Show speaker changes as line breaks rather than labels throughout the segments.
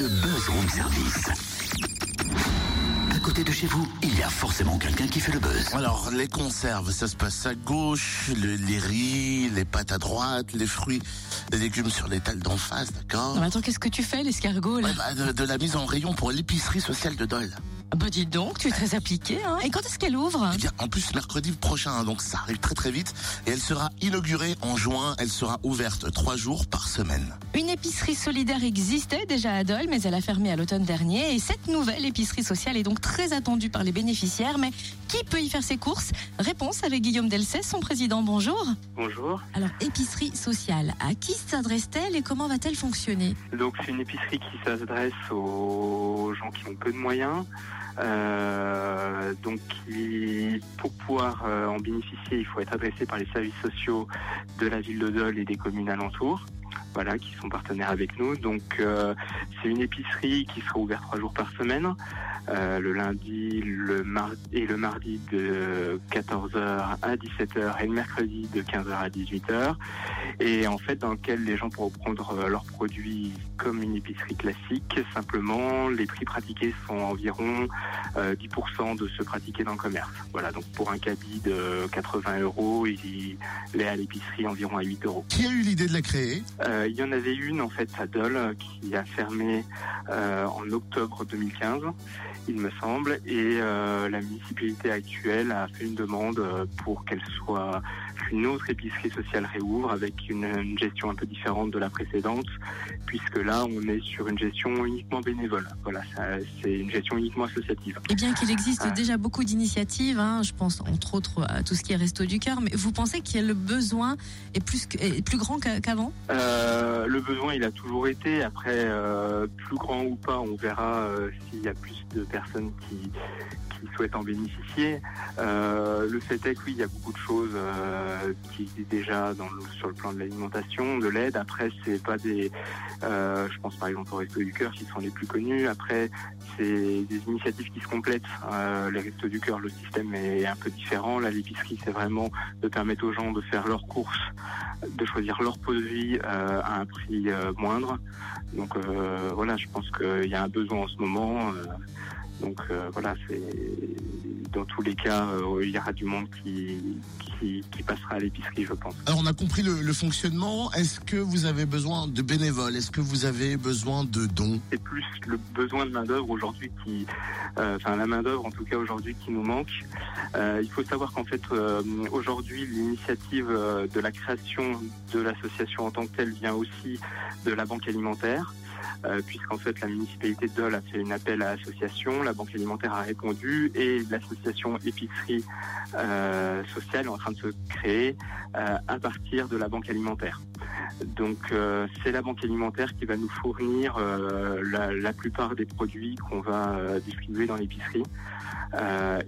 le buzz room service. À côté de chez vous, il y a forcément quelqu'un qui fait le buzz.
Alors, les conserves, ça se passe à gauche, le- les riz, les pâtes à droite, les fruits, les légumes sur l'étal d'en face, d'accord?
Non, mais attends, qu'est-ce que tu fais, l'escargot, là?
Ouais, bah, de, de la mise en rayon pour l'épicerie sociale de Dole.
Ah Bah dis donc, tu es très appliqué, hein. Et quand est-ce qu'elle ouvre?
Eh bien, en plus, mercredi prochain, hein, donc ça arrive très très vite, et elle sera inaugurée en juin, elle sera ouverte trois jours par semaine.
Une épicerie solidaire existait déjà à Dole, mais elle a fermé à l'automne dernier. Et cette nouvelle épicerie sociale est donc très attendue par les bénéficiaires. Mais qui peut y faire ses courses? Réponse avec Guillaume Delcès, son président. Bonjour.
Bonjour.
Alors, épicerie sociale, à qui s'adresse-t-elle et comment va-t-elle fonctionner?
Donc c'est une épicerie qui s'adresse aux gens qui ont peu de moyens. Euh, donc pour pouvoir euh, en bénéficier, il faut être adressé par les services sociaux de la ville de et des communes alentours. Voilà, qui sont partenaires avec nous. Donc euh, c'est une épicerie qui sera ouverte trois jours par semaine, euh, le lundi, le mardi et le mardi de 14h à 17h et le mercredi de 15h à 18h. Et en fait, dans lequel les gens pourront prendre euh, leurs produits comme une épicerie classique. Simplement, les prix pratiqués sont environ euh, 10% de ceux pratiqués dans le commerce. Voilà, donc pour un caddie de 80 euros, il est à l'épicerie environ à 8 euros.
Qui a eu l'idée de la créer?
Euh, il y en avait une en fait à Dole euh, qui a fermé euh, en octobre 2015, il me semble, et euh, la municipalité actuelle a fait une demande euh, pour qu'elle soit qu'une autre épicerie sociale réouvre avec une, une gestion un peu différente de la précédente, puisque là on est sur une gestion uniquement bénévole. Voilà, c'est une gestion uniquement associative.
Et bien qu'il existe déjà beaucoup d'initiatives, hein, je pense entre autres à tout ce qui est Resto du Cœur, mais vous pensez qu'il y a le besoin est plus, que- est plus grand qu'a- qu'avant?
Euh, le besoin, il a toujours été. Après, euh, plus grand ou pas, on verra euh, s'il y a plus de personnes qui, qui souhaitent en bénéficier. Euh, le fait est que oui, il y a beaucoup de choses euh, qui existent déjà sur le plan de l'alimentation, de l'aide. Après, c'est pas des, euh, je pense par exemple au Resto du Cœur qui sont les plus connus. Après, c'est des initiatives qui se complètent. Euh, les Restos du Cœur, le système est un peu différent. Là, l'épicerie, c'est vraiment de permettre aux gens de faire leurs courses de choisir leur produit euh, un prix euh, moindre. Donc euh, voilà, je pense qu'il y a un besoin en ce moment. euh, donc voilà, c'est dans tous les cas, euh, il y aura du monde qui, qui, qui passera à l'épicerie, je pense.
Alors, on a compris le, le fonctionnement. Est-ce que vous avez besoin de bénévoles? Est-ce que vous avez besoin de dons?
C'est plus le besoin de main d'œuvre aujourd'hui qui, euh, enfin la main d'œuvre en tout cas aujourd'hui qui nous manque. Euh, il faut savoir qu'en fait euh, aujourd'hui l'initiative de la création de l'association en tant que telle vient aussi de la banque alimentaire. euh, puisqu'en fait la municipalité de Dole a fait une appel à l'association, la banque alimentaire a répondu et l'association épicerie euh, sociale en train de se créer euh, à partir de la banque alimentaire. Donc euh, c'est la banque alimentaire qui va nous fournir la, plupart des produits qu'on va distribuer dans l'épicerie.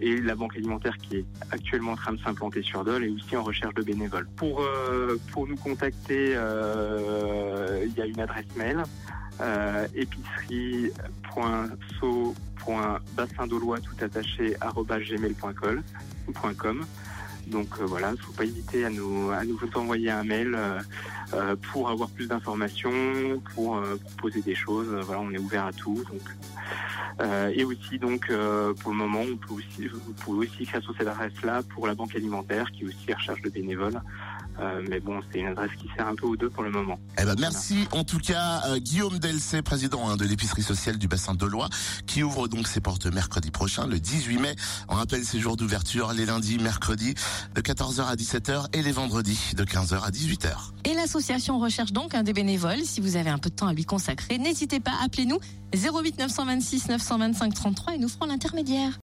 Et la banque alimentaire qui est actuellement en train de s'implanter sur Dole est aussi en recherche de bénévoles. Pour, pour nous contacter, il y a une adresse mail euh, tout attaché gmail.com. Donc euh, voilà, il ne faut pas hésiter à nous, à nous envoyer un mail euh, euh, pour avoir plus d'informations, pour euh, proposer des choses. Voilà, on est ouvert à tout. Donc, euh, et aussi donc pour le moment, on peut aussi, vous pouvez aussi écrire sur cette adresse-là pour la banque alimentaire qui aussi recherche de bénévoles. Euh, mais bon, c'est une adresse qui sert un peu aux deux pour le moment.
Eh ben, merci en tout cas euh, Guillaume Delcé, président hein, de l'épicerie sociale du bassin de Loire, qui ouvre donc ses portes mercredi prochain, le 18 mai. On rappelle ses jours d'ouverture les lundis, mercredis de 14h à 17h et les vendredis de 15h à 18h.
Et l'association recherche donc un des bénévoles. Si vous avez un peu de temps à lui consacrer, n'hésitez pas, appelez-nous 08 926 925 33 et nous ferons l'intermédiaire.